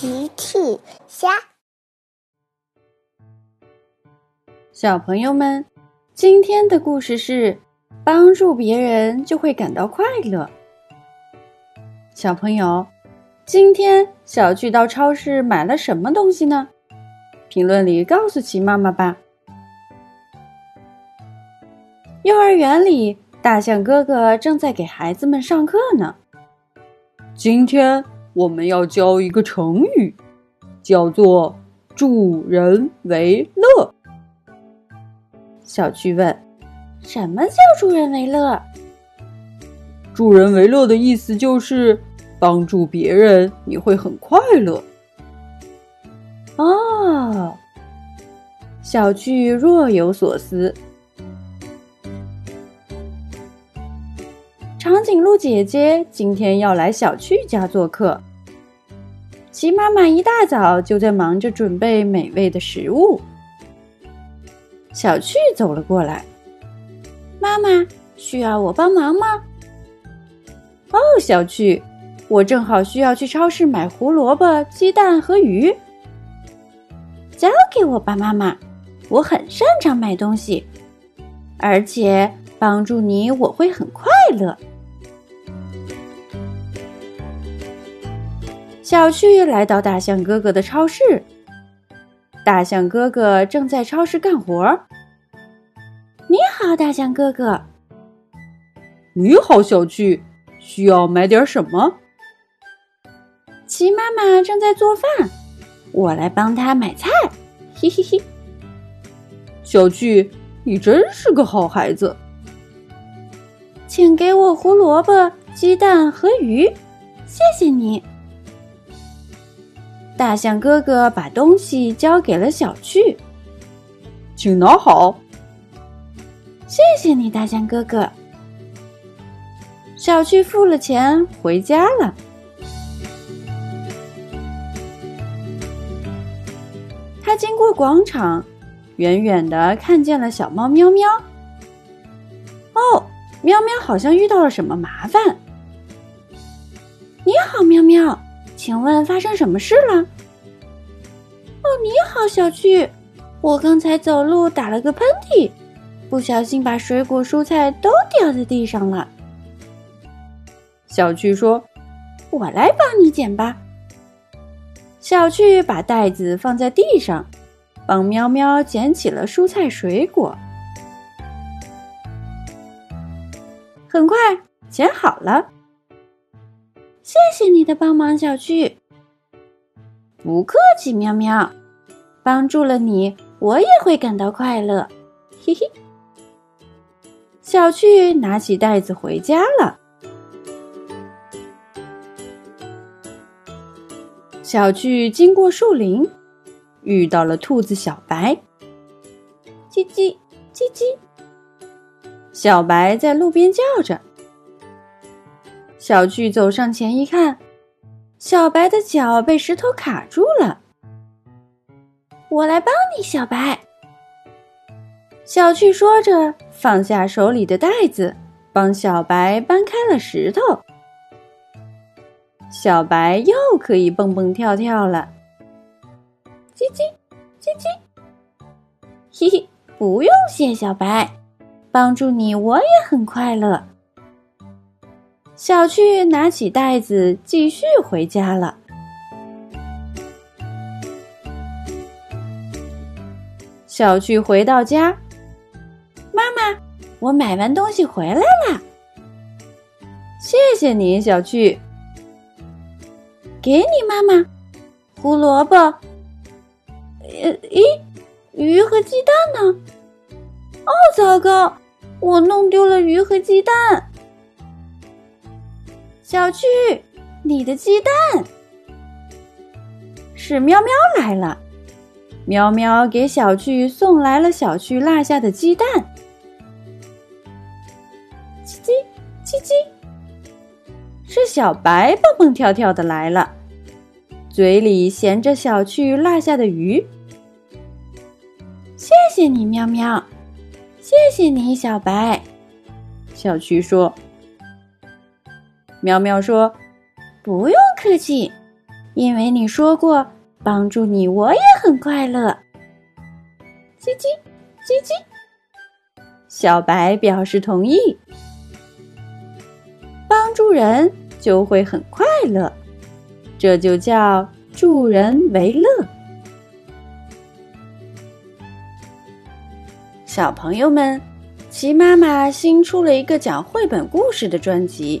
奇趣虾，小朋友们，今天的故事是帮助别人就会感到快乐。小朋友，今天小趣到超市买了什么东西呢？评论里告诉奇妈妈吧。幼儿园里，大象哥哥正在给孩子们上课呢。今天。我们要教一个成语，叫做“助人为乐”。小趣问：“什么叫助人为乐？”“助人为乐”的意思就是帮助别人，你会很快乐。哦，小趣若有所思。长颈鹿姐姐今天要来小趣家做客。鸡妈妈一大早就在忙着准备美味的食物。小趣走了过来，妈妈需要我帮忙吗？哦，小趣，我正好需要去超市买胡萝卜、鸡蛋和鱼。交给我吧，妈妈，我很擅长买东西，而且帮助你我会很快乐。小趣来到大象哥哥的超市，大象哥哥正在超市干活。你好，大象哥哥。你好，小趣，需要买点什么？齐妈妈正在做饭，我来帮她买菜。嘿嘿嘿。小趣，你真是个好孩子。请给我胡萝卜、鸡蛋和鱼，谢谢你。大象哥哥把东西交给了小趣，请拿好。谢谢你，大象哥哥。小趣付了钱，回家了。他经过广场，远远的看见了小猫喵喵。哦，喵喵好像遇到了什么麻烦。你好，喵喵。请问发生什么事了？哦，你好，小趣，我刚才走路打了个喷嚏，不小心把水果蔬菜都掉在地上了。小趣说：“我来帮你捡吧。”小趣把袋子放在地上，帮喵喵捡起了蔬菜水果。很快捡好了。谢谢你的帮忙，小趣。不客气，喵喵。帮助了你，我也会感到快乐。嘿嘿。小趣拿起袋子回家了。小趣经过树林，遇到了兔子小白。叽叽叽叽。小白在路边叫着。小巨走上前一看，小白的脚被石头卡住了。我来帮你，小白。小巨说着，放下手里的袋子，帮小白搬开了石头。小白又可以蹦蹦跳跳了。叽叽叽叽，嘿嘿，不用谢，小白，帮助你我也很快乐。小趣拿起袋子，继续回家了。小趣回到家，妈妈，我买完东西回来了。谢谢你，小趣。给你，妈妈。胡萝卜。呃，咦，鱼和鸡蛋呢？哦，糟糕，我弄丢了鱼和鸡蛋。小趣，你的鸡蛋是喵喵来了。喵喵给小趣送来了小趣落下的鸡蛋。叽叽叽叽，是小白蹦蹦跳跳的来了，嘴里衔着小趣落下的鱼。谢谢你，喵喵，谢谢你，小白。小趣说。喵喵说：“不用客气，因为你说过帮助你我也很快乐。叽叽叽叽，小白表示同意。帮助人就会很快乐，这就叫助人为乐。小朋友们，齐妈妈新出了一个讲绘本故事的专辑，